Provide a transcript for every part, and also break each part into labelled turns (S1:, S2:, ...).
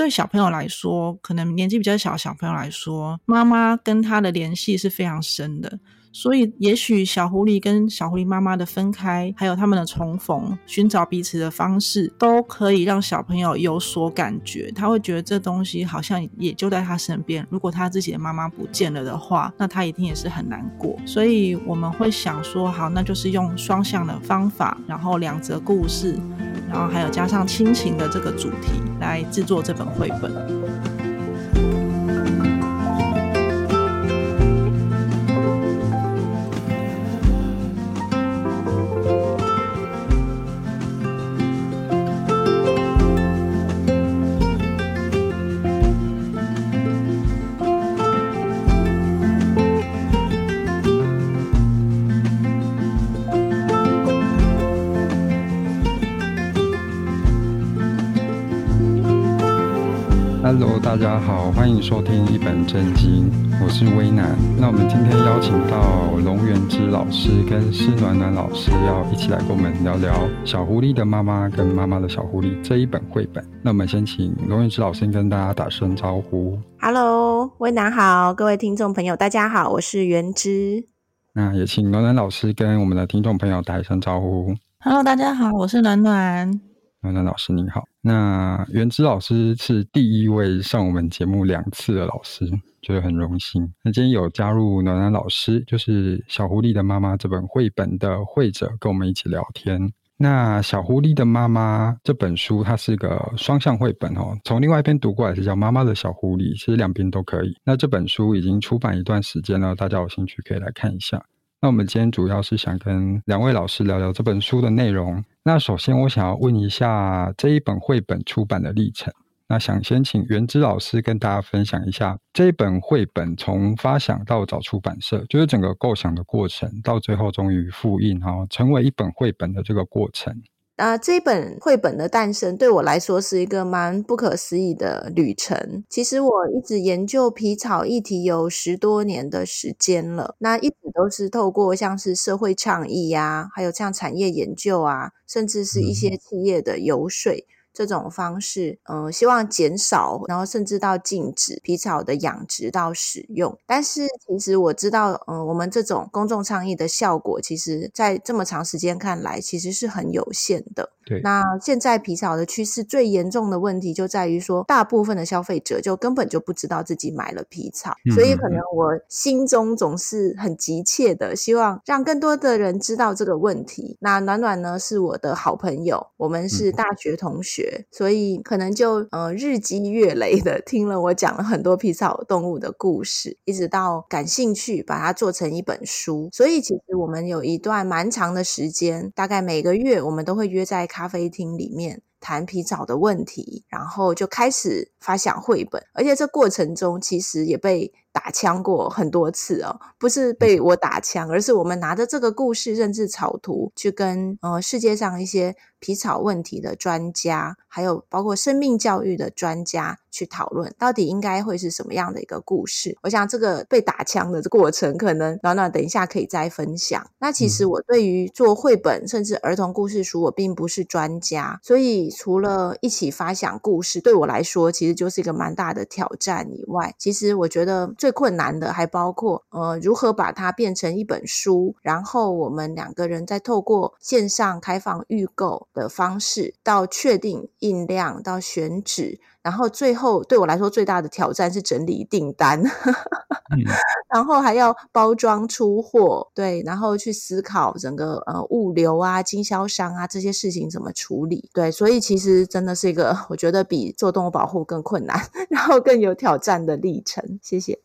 S1: 对小朋友来说，可能年纪比较小的小朋友来说，妈妈跟他的联系是非常深的。所以，也许小狐狸跟小狐狸妈妈的分开，还有他们的重逢，寻找彼此的方式，都可以让小朋友有所感觉。他会觉得这东西好像也就在他身边。如果他自己的妈妈不见了的话，那他一定也是很难过。所以我们会想说，好，那就是用双向的方法，然后两则故事，然后还有加上亲情的这个主题来制作这本绘本。
S2: Hello，大家好，欢迎收听一本正经，我是威南。那我们今天邀请到龙元之老师跟施暖暖老师，要一起来跟我们聊聊《小狐狸的妈妈跟妈妈的小狐狸》这一本绘本。那我们先请龙元之老师跟大家打声招呼。
S3: Hello，威南好，各位听众朋友，大家好，我是元之。
S2: 那也请暖暖老师跟我们的听众朋友打一声招呼。
S1: Hello，大家好，我是暖暖。
S2: 暖暖老师您好，那元之老师是第一位上我们节目两次的老师，觉得很荣幸。那今天有加入暖暖老师，就是《小狐狸的妈妈》这本绘本的绘者，跟我们一起聊天。那《小狐狸的妈妈》这本书，它是个双向绘本哦，从另外一边读过来是叫《妈妈的小狐狸》，其实两边都可以。那这本书已经出版一段时间了，大家有兴趣可以来看一下。那我们今天主要是想跟两位老师聊聊这本书的内容。那首先我想要问一下这一本绘本出版的历程。那想先请元之老师跟大家分享一下这一本绘本从发想到找出版社，就是整个构想的过程，到最后终于复印，然后成为一本绘本的这个过程。
S3: 啊，这本绘本的诞生对我来说是一个蛮不可思议的旅程。其实我一直研究皮草议题有十多年的时间了，那一直都是透过像是社会倡议呀，还有像产业研究啊，甚至是一些企业的游说。嗯这种方式，嗯、呃，希望减少，然后甚至到禁止皮草的养殖到使用。但是，其实我知道，嗯、呃，我们这种公众倡议的效果，其实在这么长时间看来，其实是很有限的。
S2: 对。
S3: 那现在皮草的趋势最严重的问题，就在于说，大部分的消费者就根本就不知道自己买了皮草，嗯、所以可能我心中总是很急切的希望让更多的人知道这个问题。那暖暖呢，是我的好朋友，我们是大学同学。嗯所以可能就呃日积月累的听了我讲了很多皮草动物的故事，一直到感兴趣把它做成一本书。所以其实我们有一段蛮长的时间，大概每个月我们都会约在咖啡厅里面。谈皮草的问题，然后就开始发想绘本，而且这过程中其实也被打枪过很多次哦，不是被我打枪，而是我们拿着这个故事认知草图去跟呃世界上一些皮草问题的专家，还有包括生命教育的专家去讨论，到底应该会是什么样的一个故事。我想这个被打枪的过程，可能暖暖等一下可以再分享。那其实我对于做绘本甚至儿童故事书，我并不是专家，所以。除了一起发想故事，对我来说其实就是一个蛮大的挑战以外，其实我觉得最困难的还包括呃如何把它变成一本书，然后我们两个人再透过线上开放预购的方式，到确定印量，到选址。然后最后对我来说最大的挑战是整理订单，嗯、然后还要包装出货，对，然后去思考整个呃物流啊、经销商啊这些事情怎么处理，对，所以其实真的是一个 我觉得比做动物保护更困难，然后更有挑战的历程。谢谢。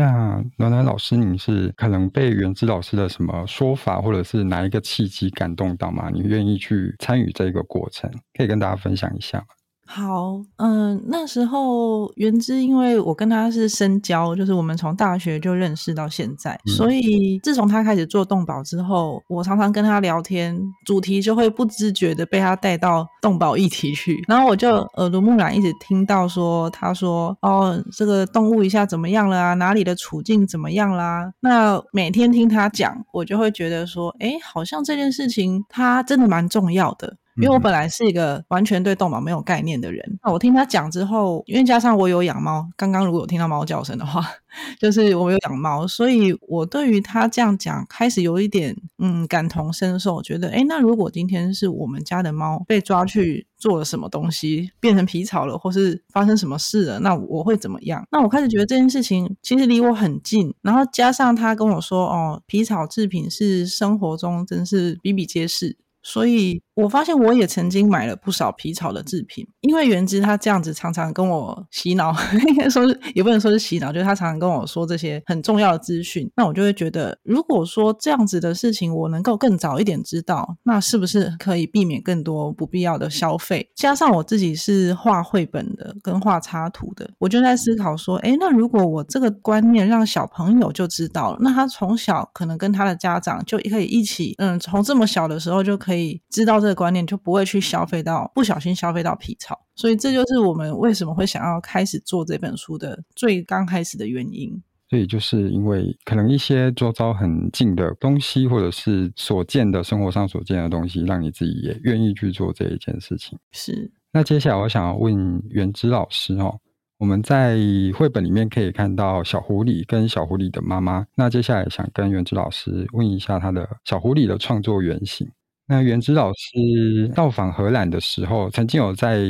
S2: 那暖暖老师，你是可能被元之老师的什么说法，或者是哪一个契机感动到吗？你愿意去参与这个过程，可以跟大家分享一下吗？
S1: 好，嗯，那时候元之，因为我跟他是深交，就是我们从大学就认识到现在，嗯、所以自从他开始做动保之后，我常常跟他聊天，主题就会不自觉的被他带到动保议题去，然后我就耳濡目染，一直听到说，他说，哦，这个动物一下怎么样了啊？哪里的处境怎么样啦？那每天听他讲，我就会觉得说，诶，好像这件事情他真的蛮重要的。因为我本来是一个完全对动保没有概念的人。那我听他讲之后，因为加上我有养猫，刚刚如果有听到猫叫声的话，就是我有养猫，所以我对于他这样讲开始有一点嗯感同身受，觉得诶，那如果今天是我们家的猫被抓去做了什么东西，变成皮草了，或是发生什么事了，那我会怎么样？那我开始觉得这件事情其实离我很近，然后加上他跟我说哦，皮草制品是生活中真是比比皆是。所以我发现我也曾经买了不少皮草的制品，因为元之他这样子常常跟我洗脑，应该说是也不能说是洗脑，就是他常常跟我说这些很重要的资讯，那我就会觉得，如果说这样子的事情我能够更早一点知道，那是不是可以避免更多不必要的消费？加上我自己是画绘本的跟画插图的，我就在思考说，诶，那如果我这个观念让小朋友就知道了，那他从小可能跟他的家长就可以一起，嗯，从这么小的时候就可以。可以知道这个观念，就不会去消费到不小心消费到皮草，所以这就是我们为什么会想要开始做这本书的最刚开始的原因。
S2: 所以就是因为可能一些周遭很近的东西，或者是所见的生活上所见的东西，让你自己也愿意去做这一件事情。
S1: 是。那
S2: 接下来我想要问原之老师哦，我们在绘本里面可以看到小狐狸跟小狐狸的妈妈。那接下来想跟原之老师问一下他的小狐狸的创作原型。那元之老师到访荷兰的时候，曾经有在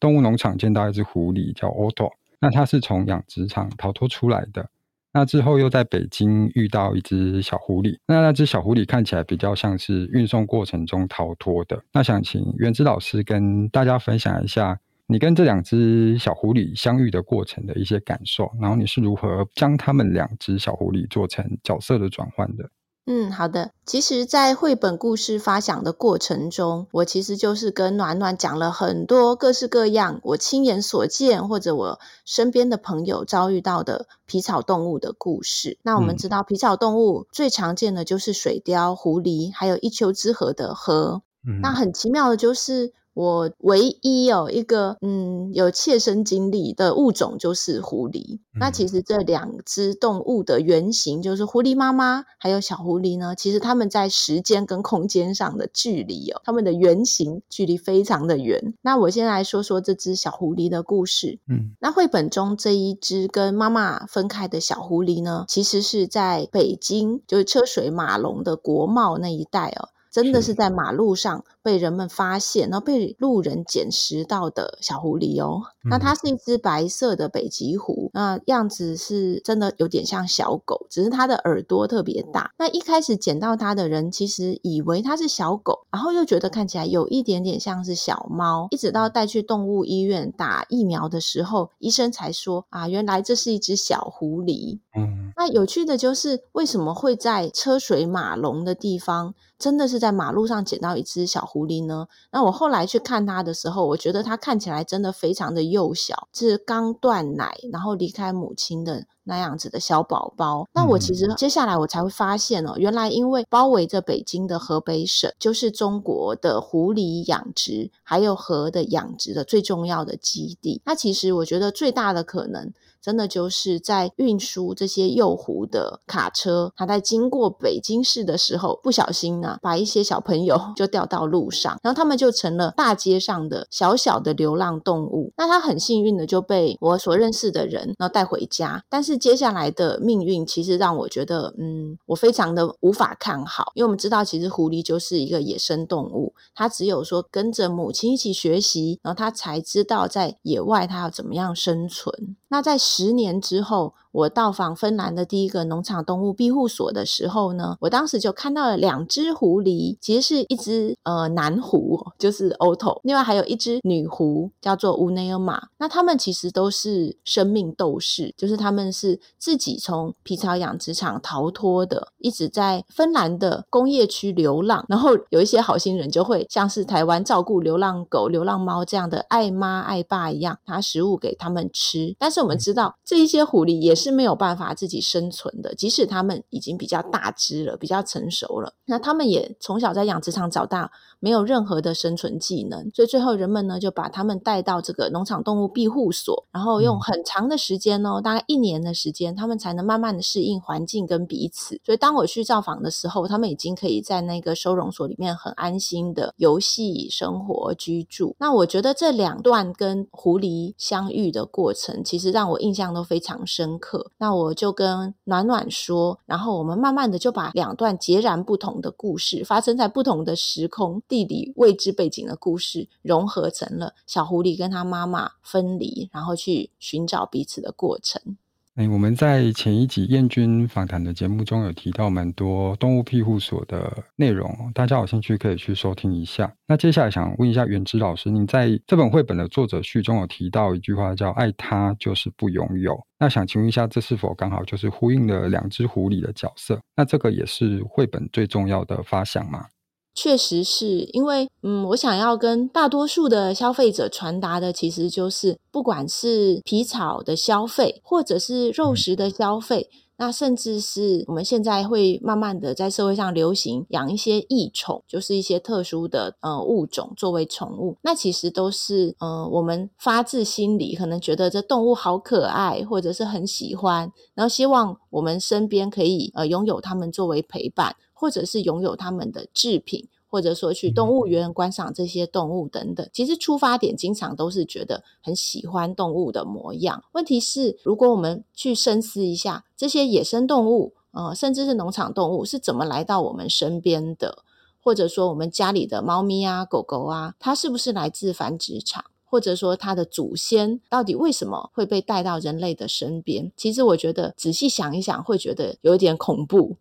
S2: 动物农场见到一只狐狸，叫 Otto。那它是从养殖场逃脱出来的。那之后又在北京遇到一只小狐狸。那那只小狐狸看起来比较像是运送过程中逃脱的。那想请元之老师跟大家分享一下，你跟这两只小狐狸相遇的过程的一些感受，然后你是如何将他们两只小狐狸做成角色的转换的？
S3: 嗯，好的。其实，在绘本故事发想的过程中，我其实就是跟暖暖讲了很多各式各样我亲眼所见或者我身边的朋友遭遇到的皮草动物的故事。那我们知道，皮草动物最常见的就是水貂、狐狸，还有一丘之貉的貉。嗯，那很奇妙的就是。我唯一有一个嗯有切身经历的物种就是狐狸。嗯。那其实这两只动物的原型就是狐狸妈妈还有小狐狸呢，其实它们在时间跟空间上的距离哦，它们的原型距离非常的远。那我先来说说这只小狐狸的故事。嗯，那绘本中这一只跟妈妈分开的小狐狸呢，其实是在北京，就是车水马龙的国贸那一带哦。真的是在马路上被人们发现，然后被路人捡拾到的小狐狸哦。那它是一只白色的北极狐，那样子是真的有点像小狗，只是它的耳朵特别大。那一开始捡到它的人其实以为它是小狗，然后又觉得看起来有一点点像是小猫，一直到带去动物医院打疫苗的时候，医生才说啊，原来这是一只小狐狸。嗯，那有趣的就是为什么会在车水马龙的地方？真的是在马路上捡到一只小狐狸呢。那我后来去看它的时候，我觉得它看起来真的非常的幼小，是刚断奶，然后离开母亲的那样子的小宝宝。那我其实接下来我才会发现哦，原来因为包围着北京的河北省，就是中国的狐狸养殖还有河的养殖的最重要的基地。那其实我觉得最大的可能。真的就是在运输这些幼狐的卡车，它在经过北京市的时候，不小心呢，把一些小朋友 就掉到路上，然后他们就成了大街上的小小的流浪动物。那他很幸运的就被我所认识的人然后带回家，但是接下来的命运其实让我觉得，嗯，我非常的无法看好，因为我们知道其实狐狸就是一个野生动物，它只有说跟着母亲一起学习，然后它才知道在野外它要怎么样生存。那在十年之后，我到访芬兰的第一个农场动物庇护所的时候呢，我当时就看到了两只狐狸，其实是一只呃男狐，就是 Otto，另外还有一只女狐，叫做乌内尔玛。那它们其实都是生命斗士，就是他们是自己从皮草养殖场逃脱的，一直在芬兰的工业区流浪。然后有一些好心人就会像是台湾照顾流浪狗、流浪猫这样的爱妈爱爸一样，拿食物给他们吃，但是。是我们知道，这一些狐狸也是没有办法自己生存的，即使他们已经比较大只了，比较成熟了，那他们也从小在养殖场长大，没有任何的生存技能，所以最后人们呢就把他们带到这个农场动物庇护所，然后用很长的时间哦，大概一年的时间，他们才能慢慢的适应环境跟彼此。所以当我去造访的时候，他们已经可以在那个收容所里面很安心的游戏、生活、居住。那我觉得这两段跟狐狸相遇的过程，其实让我印象都非常深刻。那我就跟暖暖说，然后我们慢慢的就把两段截然不同的故事，发生在不同的时空、地理位置背景的故事，融合成了小狐狸跟他妈妈分离，然后去寻找彼此的过程。
S2: 哎，我们在前一集燕君访谈的节目中有提到蛮多动物庇护所的内容，大家有兴趣可以去收听一下。那接下来想问一下元之老师，您在这本绘本的作者序中有提到一句话叫“爱他就是不拥有”，那想请问一下，这是否刚好就是呼应了两只狐狸的角色？那这个也是绘本最重要的发想吗？
S3: 确实是因为，嗯，我想要跟大多数的消费者传达的，其实就是不管是皮草的消费，或者是肉食的消费，那甚至是我们现在会慢慢的在社会上流行养一些异宠，就是一些特殊的呃物种作为宠物，那其实都是呃我们发自心里可能觉得这动物好可爱，或者是很喜欢，然后希望我们身边可以呃拥有它们作为陪伴。或者是拥有他们的制品，或者说去动物园观赏这些动物等等，其实出发点经常都是觉得很喜欢动物的模样。问题是，如果我们去深思一下，这些野生动物，呃，甚至是农场动物是怎么来到我们身边的？或者说，我们家里的猫咪啊、狗狗啊，它是不是来自繁殖场？或者说，它的祖先到底为什么会被带到人类的身边？其实，我觉得仔细想一想，会觉得有一点恐怖。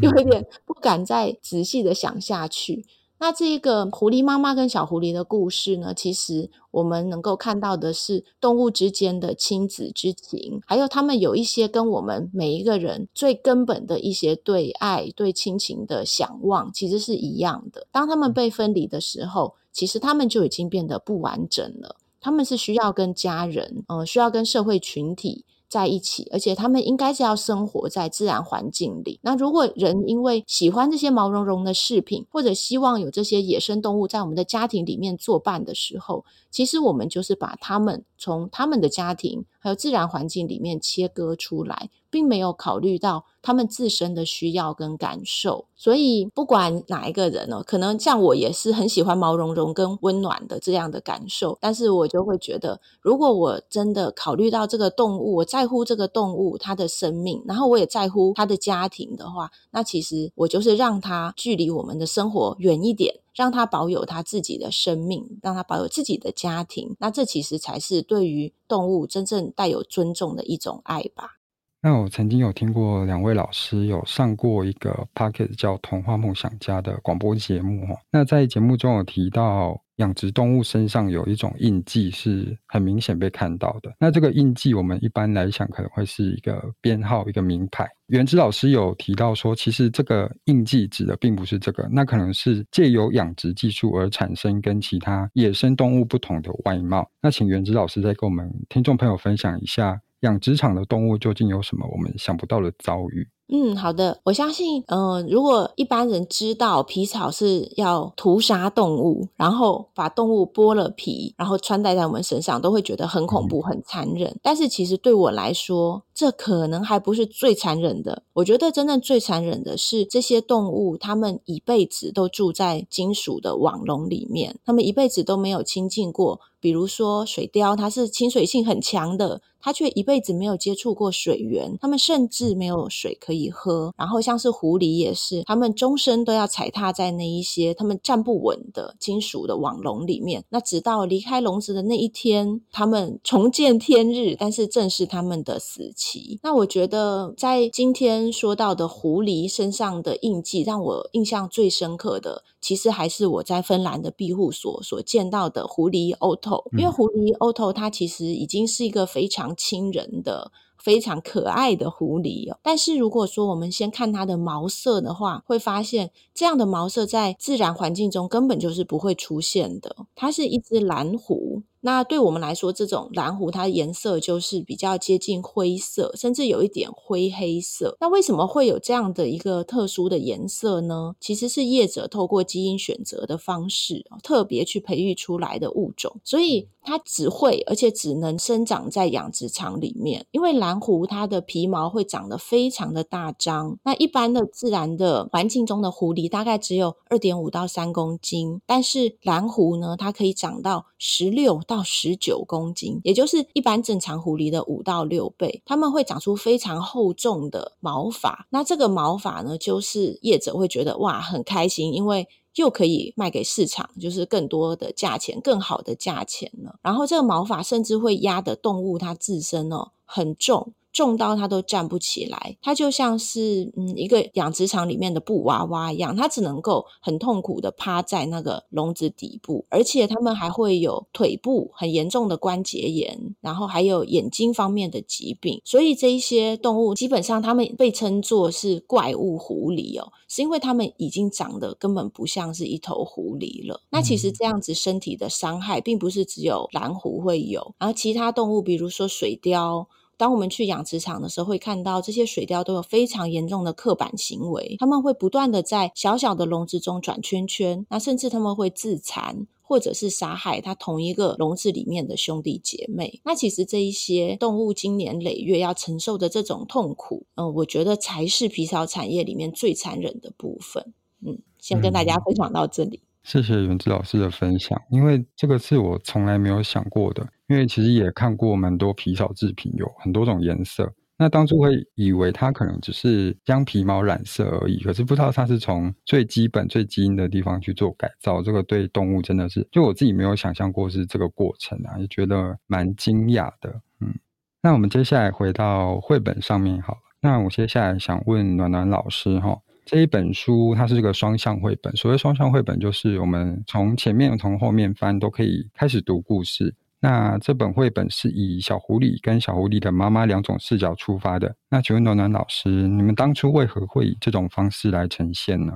S3: 有一点不敢再仔细的想下去。那这一个狐狸妈妈跟小狐狸的故事呢，其实我们能够看到的是动物之间的亲子之情，还有他们有一些跟我们每一个人最根本的一些对爱、对亲情的向往，其实是一样的。当他们被分离的时候，其实他们就已经变得不完整了。他们是需要跟家人，嗯、呃，需要跟社会群体。在一起，而且他们应该是要生活在自然环境里。那如果人因为喜欢这些毛茸茸的饰品，或者希望有这些野生动物在我们的家庭里面作伴的时候，其实我们就是把他们从他们的家庭还有自然环境里面切割出来。并没有考虑到他们自身的需要跟感受，所以不管哪一个人哦，可能像我也是很喜欢毛茸茸跟温暖的这样的感受，但是我就会觉得，如果我真的考虑到这个动物，我在乎这个动物它的生命，然后我也在乎它的家庭的话，那其实我就是让它距离我们的生活远一点，让它保有它自己的生命，让它保有自己的家庭，那这其实才是对于动物真正带有尊重的一种爱吧。
S2: 那我曾经有听过两位老师有上过一个 p o c k e t 叫《童话梦想家》的广播节目哦。那在节目中有提到，养殖动物身上有一种印记是很明显被看到的。那这个印记，我们一般来讲可能会是一个编号、一个名牌。原子老师有提到说，其实这个印记指的并不是这个，那可能是借由养殖技术而产生跟其他野生动物不同的外貌。那请原子老师再跟我们听众朋友分享一下。养殖场的动物究竟有什么我们想不到的遭遇？
S3: 嗯，好的，我相信，嗯、呃，如果一般人知道皮草是要屠杀动物，然后把动物剥了皮，然后穿戴在我们身上，都会觉得很恐怖、很残忍。但是其实对我来说，这可能还不是最残忍的。我觉得真正最残忍的是这些动物，它们一辈子都住在金属的网笼里面，它们一辈子都没有亲近过。比如说水貂，它是亲水性很强的，它却一辈子没有接触过水源，它们甚至没有水可以喝。然后像是狐狸也是，他们终身都要踩踏在那一些他们站不稳的金属的网笼里面。那直到离开笼子的那一天，他们重见天日，但是正是他们的死期。那我觉得在今天说到的狐狸身上的印记，让我印象最深刻的，其实还是我在芬兰的庇护所所见到的狐狸 Otto，因为狐狸 Otto 它其实已经是一个非常亲人的、非常可爱的狐狸哦。但是如果说我们先看它的毛色的话，会发现这样的毛色在自然环境中根本就是不会出现的。它是一只蓝狐。那对我们来说，这种蓝狐它的颜色就是比较接近灰色，甚至有一点灰黑色。那为什么会有这样的一个特殊的颜色呢？其实是业者透过基因选择的方式，特别去培育出来的物种，所以它只会而且只能生长在养殖场里面。因为蓝狐它的皮毛会长得非常的大张，那一般的自然的环境中的狐狸大概只有二点五到三公斤，但是蓝狐呢，它可以长到十六到到十九公斤，也就是一般正常狐狸的五到六倍。它们会长出非常厚重的毛发，那这个毛发呢，就是业者会觉得哇，很开心，因为又可以卖给市场，就是更多的价钱，更好的价钱了。然后这个毛发甚至会压的动物它自身哦很重。重到它都站不起来，它就像是嗯一个养殖场里面的布娃娃一样，它只能够很痛苦的趴在那个笼子底部，而且它们还会有腿部很严重的关节炎，然后还有眼睛方面的疾病。所以这一些动物基本上它们被称作是怪物狐狸哦，是因为它们已经长得根本不像是一头狐狸了。那其实这样子身体的伤害并不是只有蓝狐会有，然后其他动物比如说水貂。当我们去养殖场的时候，会看到这些水貂都有非常严重的刻板行为，他们会不断的在小小的笼子中转圈圈，那甚至他们会自残，或者是杀害它同一个笼子里面的兄弟姐妹。那其实这一些动物经年累月要承受的这种痛苦，嗯，我觉得才是皮草产业里面最残忍的部分。嗯，先跟大家分享到这里。
S2: 谢谢元志老师的分享，因为这个是我从来没有想过的。因为其实也看过蛮多皮草制品，有很多种颜色。那当初会以为它可能只是将皮毛染色而已，可是不知道它是从最基本、最基因的地方去做改造。这个对动物真的是，就我自己没有想象过是这个过程啊，也觉得蛮惊讶的。嗯，那我们接下来回到绘本上面好了。那我接下来想问暖暖老师哈。这一本书它是一个双向绘本，所谓双向绘本就是我们从前面从后面翻都可以开始读故事。那这本绘本是以小狐狸跟小狐狸的妈妈两种视角出发的。那请问暖暖老师，你们当初为何会以这种方式来呈现呢？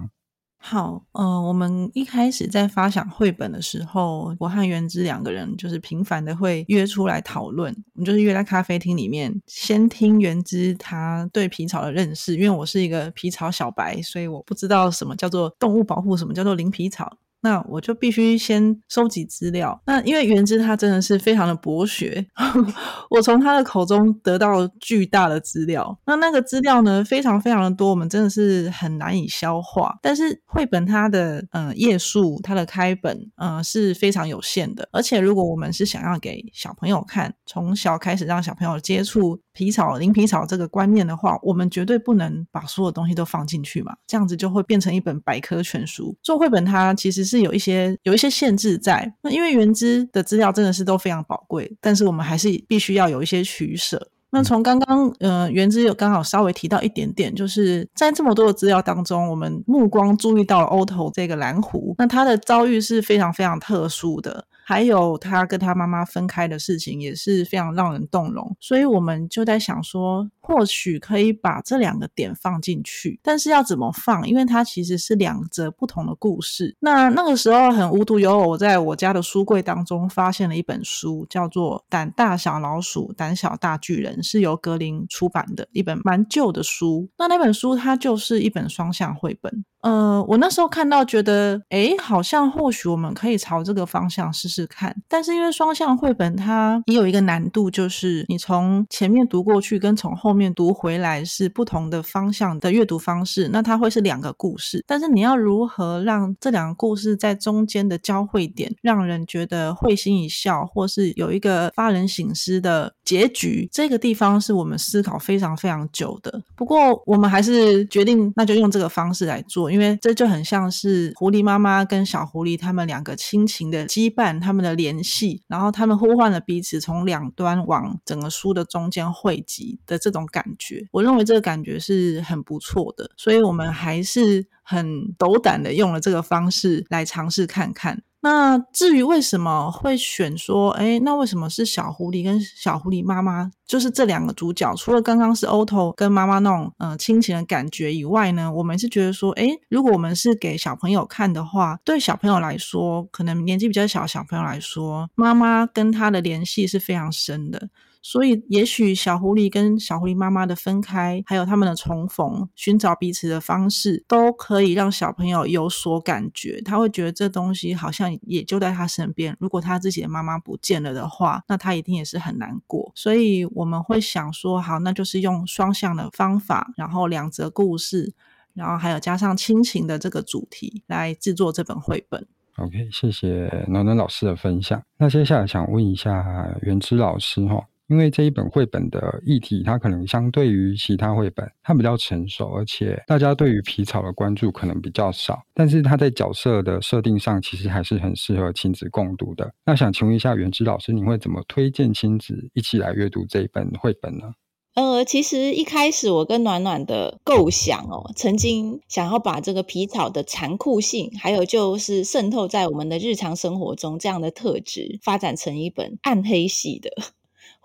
S1: 好，呃，我们一开始在发想绘本的时候，我和元之两个人就是频繁的会约出来讨论。我们就是约在咖啡厅里面，先听元之他对皮草的认识，因为我是一个皮草小白，所以我不知道什么叫做动物保护，什么叫做零皮草。那我就必须先收集资料。那因为元之他真的是非常的博学，我从他的口中得到巨大的资料。那那个资料呢，非常非常的多，我们真的是很难以消化。但是绘本它的呃页数，它的开本呃是非常有限的。而且如果我们是想要给小朋友看，从小开始让小朋友接触皮草、零皮草这个观念的话，我们绝对不能把所有东西都放进去嘛，这样子就会变成一本百科全书。做绘本它其实。是有一些有一些限制在，那因为元之的资料真的是都非常宝贵，但是我们还是必须要有一些取舍。那从刚刚呃原之有刚好稍微提到一点点，就是在这么多的资料当中，我们目光注意到了欧头这个蓝狐，那他的遭遇是非常非常特殊的。还有他跟他妈妈分开的事情也是非常让人动容，所以我们就在想说，或许可以把这两个点放进去，但是要怎么放？因为它其实是两则不同的故事。那那个时候很无独有偶，我在我家的书柜当中发现了一本书，叫做《胆大小老鼠，胆小大巨人》，是由格林出版的一本蛮旧的书。那那本书它就是一本双向绘本。呃，我那时候看到觉得，诶，好像或许我们可以朝这个方向试试看。但是因为双向绘本它也有一个难度，就是你从前面读过去跟从后面面读回来是不同的方向的阅读方式，那它会是两个故事。但是你要如何让这两个故事在中间的交汇点，让人觉得会心一笑，或是有一个发人省思的结局，这个地方是我们思考非常非常久的。不过我们还是决定，那就用这个方式来做。因为这就很像是狐狸妈妈跟小狐狸他们两个亲情的羁绊，他们的联系，然后他们呼唤了彼此，从两端往整个书的中间汇集的这种感觉，我认为这个感觉是很不错的，所以我们还是很斗胆的用了这个方式来尝试看看。那至于为什么会选说，哎，那为什么是小狐狸跟小狐狸妈妈，就是这两个主角？除了刚刚是 Otto 跟妈妈那种嗯、呃、亲情的感觉以外呢，我们是觉得说，哎，如果我们是给小朋友看的话，对小朋友来说，可能年纪比较小小朋友来说，妈妈跟他的联系是非常深的。所以，也许小狐狸跟小狐狸妈妈的分开，还有他们的重逢，寻找彼此的方式，都可以让小朋友有所感觉。他会觉得这东西好像也就在他身边。如果他自己的妈妈不见了的话，那他一定也是很难过。所以我们会想说，好，那就是用双向的方法，然后两则故事，然后还有加上亲情的这个主题来制作这本绘本。
S2: OK，谢谢暖暖老师的分享。那接下来想问一下元之老师哈。因为这一本绘本的议题，它可能相对于其他绘本，它比较成熟，而且大家对于皮草的关注可能比较少。但是它在角色的设定上，其实还是很适合亲子共读的。那想请问一下元之老师，你会怎么推荐亲子一起来阅读这一本绘本呢？
S3: 呃，其实一开始我跟暖暖的构想哦，曾经想要把这个皮草的残酷性，还有就是渗透在我们的日常生活中这样的特质，发展成一本暗黑系的。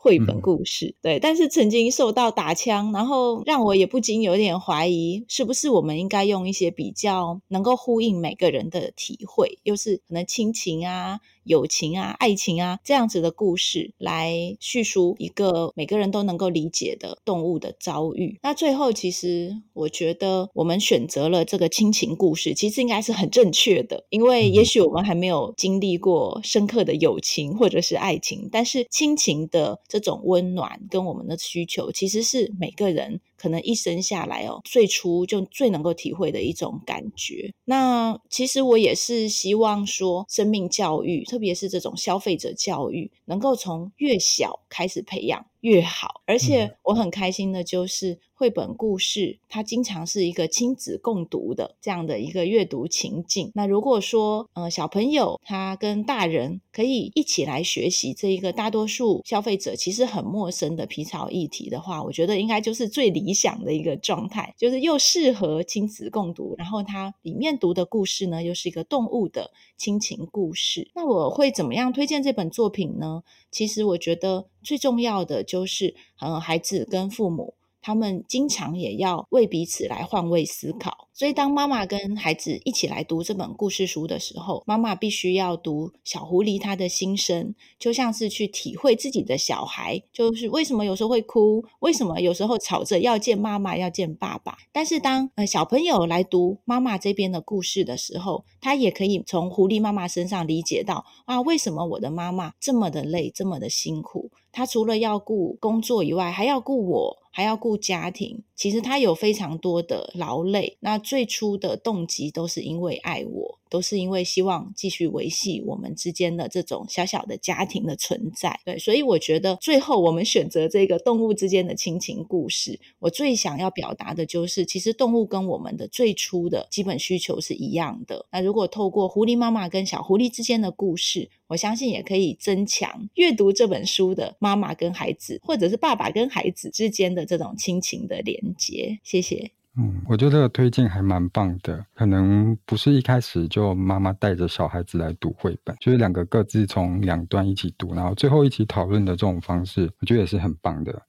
S3: 绘本故事，对，但是曾经受到打枪，然后让我也不禁有点怀疑，是不是我们应该用一些比较能够呼应每个人的体会，又是可能亲情啊。友情啊，爱情啊，这样子的故事来叙述一个每个人都能够理解的动物的遭遇。那最后，其实我觉得我们选择了这个亲情故事，其实应该是很正确的，因为也许我们还没有经历过深刻的友情或者是爱情，但是亲情的这种温暖跟我们的需求，其实是每个人。可能一生下来哦，最初就最能够体会的一种感觉。那其实我也是希望说，生命教育，特别是这种消费者教育，能够从越小开始培养。越好，而且我很开心的就是绘本故事，它经常是一个亲子共读的这样的一个阅读情境。那如果说，呃，小朋友他跟大人可以一起来学习这一个大多数消费者其实很陌生的皮草议题的话，我觉得应该就是最理想的一个状态，就是又适合亲子共读，然后它里面读的故事呢，又是一个动物的亲情故事。那我会怎么样推荐这本作品呢？其实我觉得最重要的就是，嗯，孩子跟父母。他们经常也要为彼此来换位思考，所以当妈妈跟孩子一起来读这本故事书的时候，妈妈必须要读小狐狸他的心声，就像是去体会自己的小孩，就是为什么有时候会哭，为什么有时候吵着要见妈妈要见爸爸。但是当呃小朋友来读妈妈这边的故事的时候，他也可以从狐狸妈妈身上理解到啊，为什么我的妈妈这么的累，这么的辛苦？她除了要顾工作以外，还要顾我。还要顾家庭，其实他有非常多的劳累。那最初的动机都是因为爱我。都是因为希望继续维系我们之间的这种小小的家庭的存在，对，所以我觉得最后我们选择这个动物之间的亲情故事，我最想要表达的就是，其实动物跟我们的最初的基本需求是一样的。那如果透过狐狸妈妈跟小狐狸之间的故事，我相信也可以增强阅读这本书的妈妈跟孩子，或者是爸爸跟孩子之间的这种亲情的连接。谢谢。
S2: 嗯，我觉得这个推荐还蛮棒的。可能不是一开始就妈妈带着小孩子来读绘本，就是两个各自从两端一起读，然后最后一起讨论的这种方式，我觉得也是很棒的。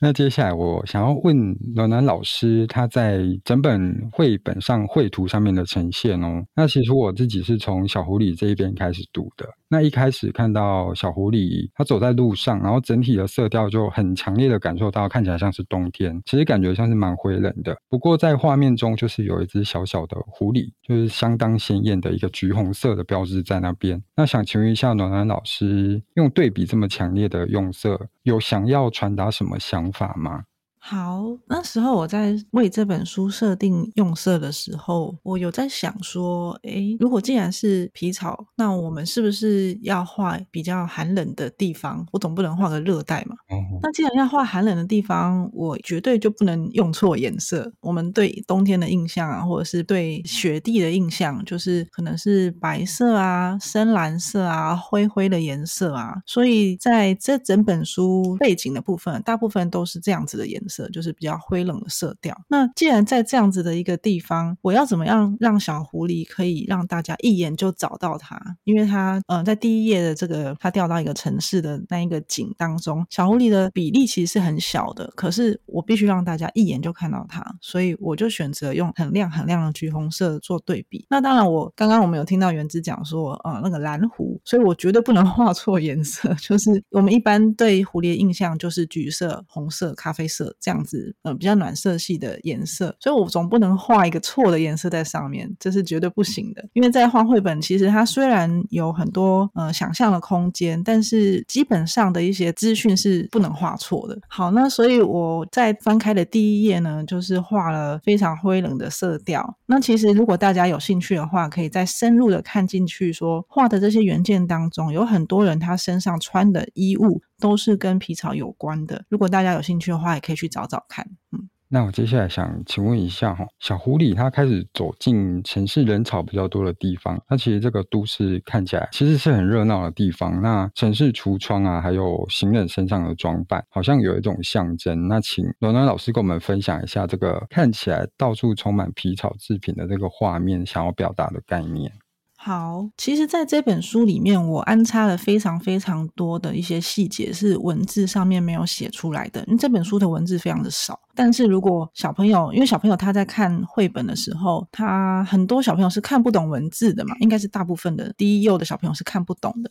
S2: 那接下来我想要问暖暖老师，他在整本绘本上绘图上面的呈现哦。那其实我自己是从小狐狸这一边开始读的。那一开始看到小狐狸，它走在路上，然后整体的色调就很强烈的感受到，看起来像是冬天，其实感觉像是蛮灰冷的。不过在画面中，就是有一只小小的狐狸，就是相当鲜艳的一个橘红色的标志在那边。那想请问一下暖暖老师，用对比这么强烈的用色，有想要传达什么想法吗？
S1: 好，那时候我在为这本书设定用色的时候，我有在想说，诶，如果既然是皮草，那我们是不是要画比较寒冷的地方？我总不能画个热带嘛。嗯。那既然要画寒冷的地方，我绝对就不能用错颜色。我们对冬天的印象啊，或者是对雪地的印象，就是可能是白色啊、深蓝色啊、灰灰的颜色啊。所以在这整本书背景的部分，大部分都是这样子的颜色。就是比较灰冷的色调。那既然在这样子的一个地方，我要怎么样让小狐狸可以让大家一眼就找到它？因为它，嗯、呃，在第一页的这个它掉到一个城市的那一个景当中，小狐狸的比例其实是很小的，可是我必须让大家一眼就看到它，所以我就选择用很亮很亮的橘红色做对比。那当然，我刚刚我们有听到元之讲说，呃，那个蓝狐，所以我绝对不能 画错颜色，就是我们一般对狐狸的印象就是橘色、红色、咖啡色这样子，嗯、呃，比较暖色系的颜色，所以我总不能画一个错的颜色在上面，这是绝对不行的。因为在画绘本，其实它虽然有很多呃想象的空间，但是基本上的一些资讯是不能画错的。好，那所以我在翻开的第一页呢，就是画了非常灰冷的色调。那其实如果大家有兴趣的话，可以再深入的看进去，说画的这些原件当中，有很多人他身上穿的衣物都是跟皮草有关的。如果大家有兴趣的话，也可以去找找看。
S2: 那我接下来想请问一下哈，小狐狸它开始走进城市人潮比较多的地方，那其实这个都市看起来其实是很热闹的地方。那城市橱窗啊，还有行人身上的装扮，好像有一种象征。那请暖暖老师跟我们分享一下这个看起来到处充满皮草制品的这个画面，想要表达的概念。
S1: 好，其实在这本书里面，我安插了非常非常多的一些细节，是文字上面没有写出来的。因为这本书的文字非常的少。但是如果小朋友，因为小朋友他在看绘本的时候，他很多小朋友是看不懂文字的嘛，应该是大部分的低幼的小朋友是看不懂的，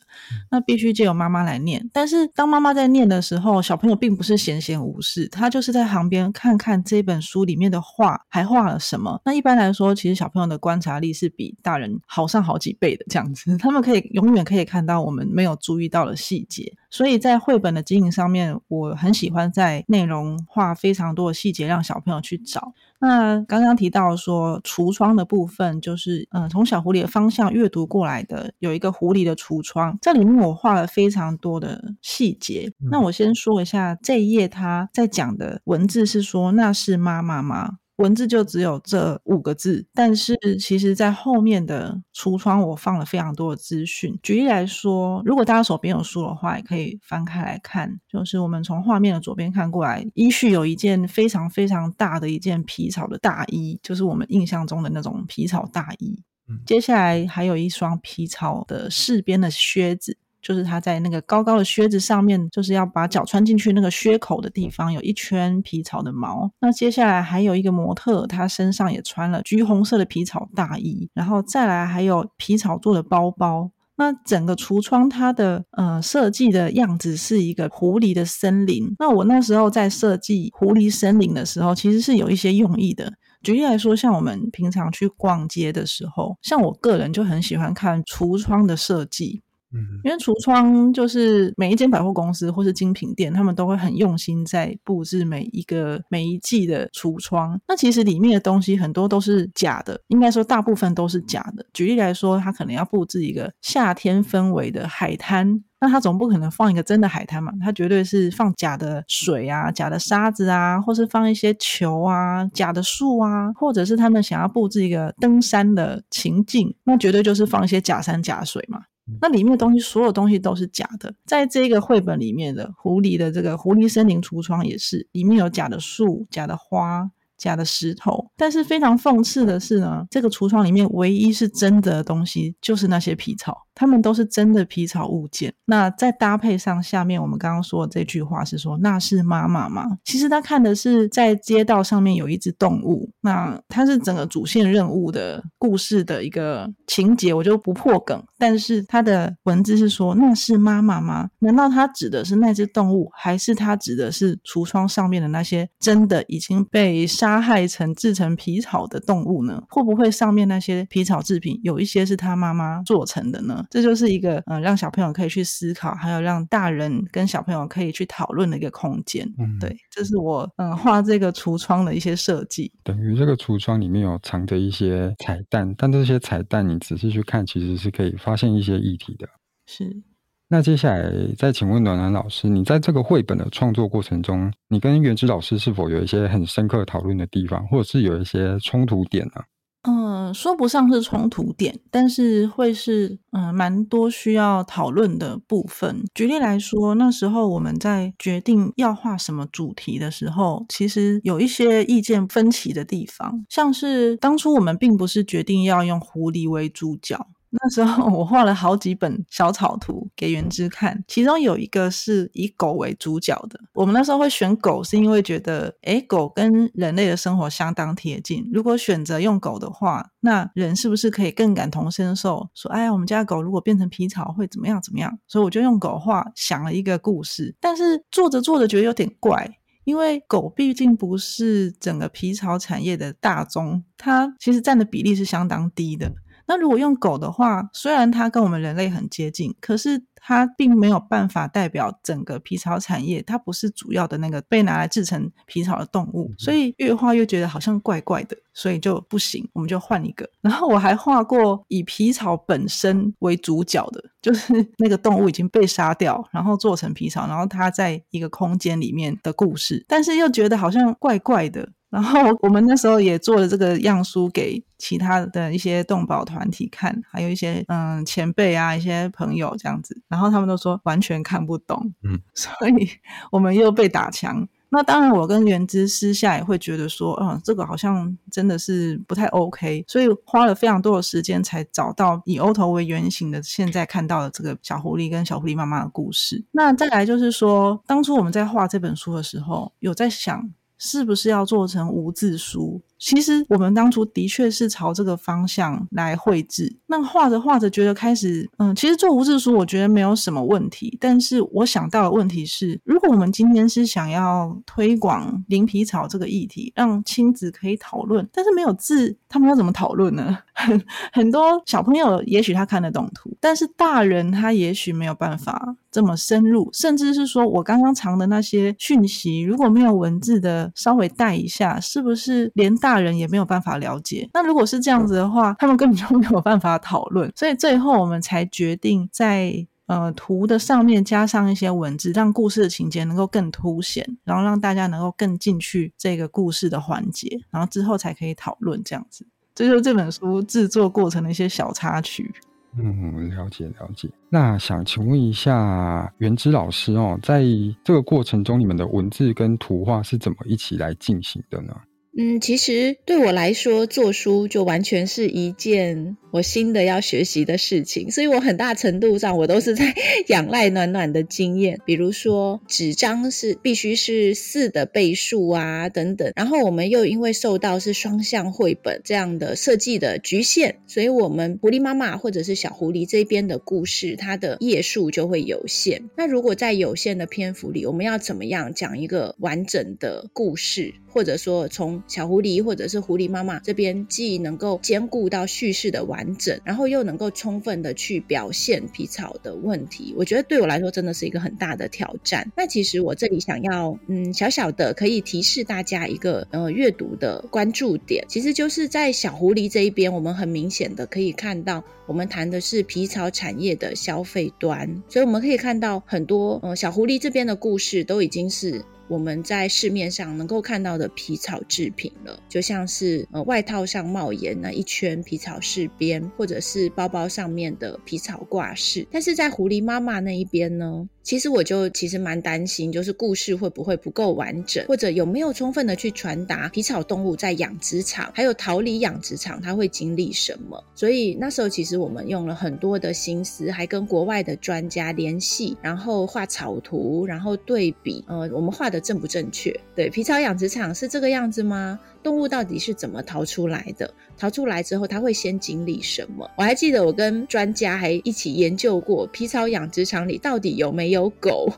S1: 那必须借由妈妈来念。但是当妈妈在念的时候，小朋友并不是闲闲无事，他就是在旁边看看这本书里面的画还画了什么。那一般来说，其实小朋友的观察力是比大人好上好几倍的，这样子，他们可以永远可以看到我们没有注意到的细节。所以在绘本的经营上面，我很喜欢在内容画非常多的细节，让小朋友去找。那刚刚提到说橱窗的部分，就是嗯，从小狐狸的方向阅读过来的，有一个狐狸的橱窗，这里面我画了非常多的细节。那我先说一下这一页他在讲的文字是说，那是妈妈吗？文字就只有这五个字，但是其实，在后面的橱窗我放了非常多的资讯。举例来说，如果大家手边有书的话，也可以翻开来看。就是我们从画面的左边看过来，依序有一件非常非常大的一件皮草的大衣，就是我们印象中的那种皮草大衣。接下来还有一双皮草的饰边的靴子。就是他在那个高高的靴子上面，就是要把脚穿进去那个靴口的地方，有一圈皮草的毛。那接下来还有一个模特，他身上也穿了橘红色的皮草大衣，然后再来还有皮草做的包包。那整个橱窗它的呃设计的样子是一个狐狸的森林。那我那时候在设计狐狸森林的时候，其实是有一些用意的。举例来说，像我们平常去逛街的时候，像我个人就很喜欢看橱窗的设计。嗯，因为橱窗就是每一间百货公司或是精品店，他们都会很用心在布置每一个每一季的橱窗。那其实里面的东西很多都是假的，应该说大部分都是假的。举例来说，他可能要布置一个夏天氛围的海滩，那他总不可能放一个真的海滩嘛？他绝对是放假的水啊、假的沙子啊，或是放一些球啊、假的树啊，或者是他们想要布置一个登山的情境，那绝对就是放一些假山假水嘛。那里面的东西，所有东西都是假的。在这个绘本里面的狐狸的这个狐狸森林橱窗也是，里面有假的树、假的花、假的石头。但是非常讽刺的是呢，这个橱窗里面唯一是真的东西，就是那些皮草。它们都是真的皮草物件，那再搭配上下面我们刚刚说的这句话是说，那是妈妈吗？其实他看的是在街道上面有一只动物，那它是整个主线任务的故事的一个情节，我就不破梗。但是它的文字是说，那是妈妈吗？难道它指的是那只动物，还是它指的是橱窗上面的那些真的已经被杀害成制成皮草的动物呢？会不会上面那些皮草制品有一些是他妈妈做成的呢？这就是一个嗯，让小朋友可以去思考，还有让大人跟小朋友可以去讨论的一个空间。嗯，对，这是我嗯画这个橱窗的一些设计。
S2: 等于这个橱窗里面有藏着一些彩蛋，但这些彩蛋你仔细去看，其实是可以发现一些议题的。
S1: 是。
S2: 那接下来再请问暖暖老师，你在这个绘本的创作过程中，你跟原之老师是否有一些很深刻讨论的地方，或者是有一些冲突点呢？
S1: 嗯。说不上是冲突点，但是会是嗯蛮多需要讨论的部分。举例来说，那时候我们在决定要画什么主题的时候，其实有一些意见分歧的地方，像是当初我们并不是决定要用狐狸为主角。那时候我画了好几本小草图给元之看，其中有一个是以狗为主角的。我们那时候会选狗，是因为觉得，诶，狗跟人类的生活相当贴近。如果选择用狗的话，那人是不是可以更感同身受？说，哎呀，我们家狗如果变成皮草会怎么样怎么样？所以我就用狗画想了一个故事。但是做着做着觉得有点怪，因为狗毕竟不是整个皮草产业的大宗，它其实占的比例是相当低的。那如果用狗的话，虽然它跟我们人类很接近，可是它并没有办法代表整个皮草产业，它不是主要的那个被拿来制成皮草的动物，所以越画越觉得好像怪怪的，所以就不行，我们就换一个。然后我还画过以皮草本身为主角的，就是那个动物已经被杀掉，然后做成皮草，然后它在一个空间里面的故事，但是又觉得好像怪怪的。然后我们那时候也做了这个样书给其他的一些动保团体看，还有一些嗯前辈啊，一些朋友这样子，然后他们都说完全看不懂，嗯，所以我们又被打墙。那当然，我跟元之私下也会觉得说，嗯，这个好像真的是不太 OK，所以花了非常多的时间才找到以欧头为原型的现在看到的这个小狐狸跟小狐狸妈妈的故事。那再来就是说，当初我们在画这本书的时候，有在想。是不是要做成无字书？其实我们当初的确是朝这个方向来绘制。那画着画着，觉得开始，嗯，其实做无字书，我觉得没有什么问题。但是我想到的问题是，如果我们今天是想要推广零皮草这个议题，让亲子可以讨论，但是没有字，他们要怎么讨论呢？很很多小朋友也许他看得懂图，但是大人他也许没有办法这么深入，甚至是说我刚刚藏的那些讯息，如果没有文字的稍微带一下，是不是连大大人也没有办法了解。那如果是这样子的话，他们根本就没有办法讨论。所以最后我们才决定在呃图的上面加上一些文字，让故事的情节能够更凸显，然后让大家能够更进去这个故事的环节，然后之后才可以讨论这样子。这就是这本书制作过程的一些小插曲。
S2: 嗯，了解了解。那想请问一下原之老师哦，在这个过程中，你们的文字跟图画是怎么一起来进行的呢？
S3: 嗯，其实对我来说，做书就完全是一件我新的要学习的事情，所以我很大程度上我都是在 仰赖暖暖的经验。比如说，纸张是必须是四的倍数啊，等等。然后我们又因为受到是双向绘本这样的设计的局限，所以我们狐狸妈妈或者是小狐狸这边的故事，它的页数就会有限。那如果在有限的篇幅里，我们要怎么样讲一个完整的故事，或者说从小狐狸或者是狐狸妈妈这边，既能够兼顾到叙事的完整，然后又能够充分的去表现皮草的问题，我觉得对我来说真的是一个很大的挑战。那其实我这里想要，嗯，小小的可以提示大家一个呃阅读的关注点，其实就是在小狐狸这一边，我们很明显的可以看到，我们谈的是皮草产业的消费端，所以我们可以看到很多呃小狐狸这边的故事都已经是。我们在市面上能够看到的皮草制品了，就像是呃外套上帽檐那一圈皮草饰边，或者是包包上面的皮草挂饰。但是在狐狸妈妈那一边呢？其实我就其实蛮担心，就是故事会不会不够完整，或者有没有充分的去传达皮草动物在养殖场还有逃离养殖场它会经历什么。所以那时候其实我们用了很多的心思，还跟国外的专家联系，然后画草图，然后对比，呃，我们画的正不正确？对，皮草养殖场是这个样子吗？动物到底是怎么逃出来的？逃出来之后，它会先经历什么？我还记得我跟专家还一起研究过皮草养殖场里到底有没有狗，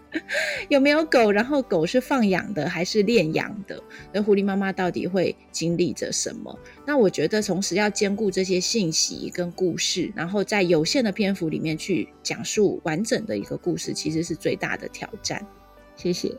S3: 有没有狗？然后狗是放养的还是链养的？那狐狸妈妈到底会经历着什么？那我觉得，同时要兼顾这些信息跟故事，然后在有限的篇幅里面去讲述完整的一个故事，其实是最大的挑战。谢谢。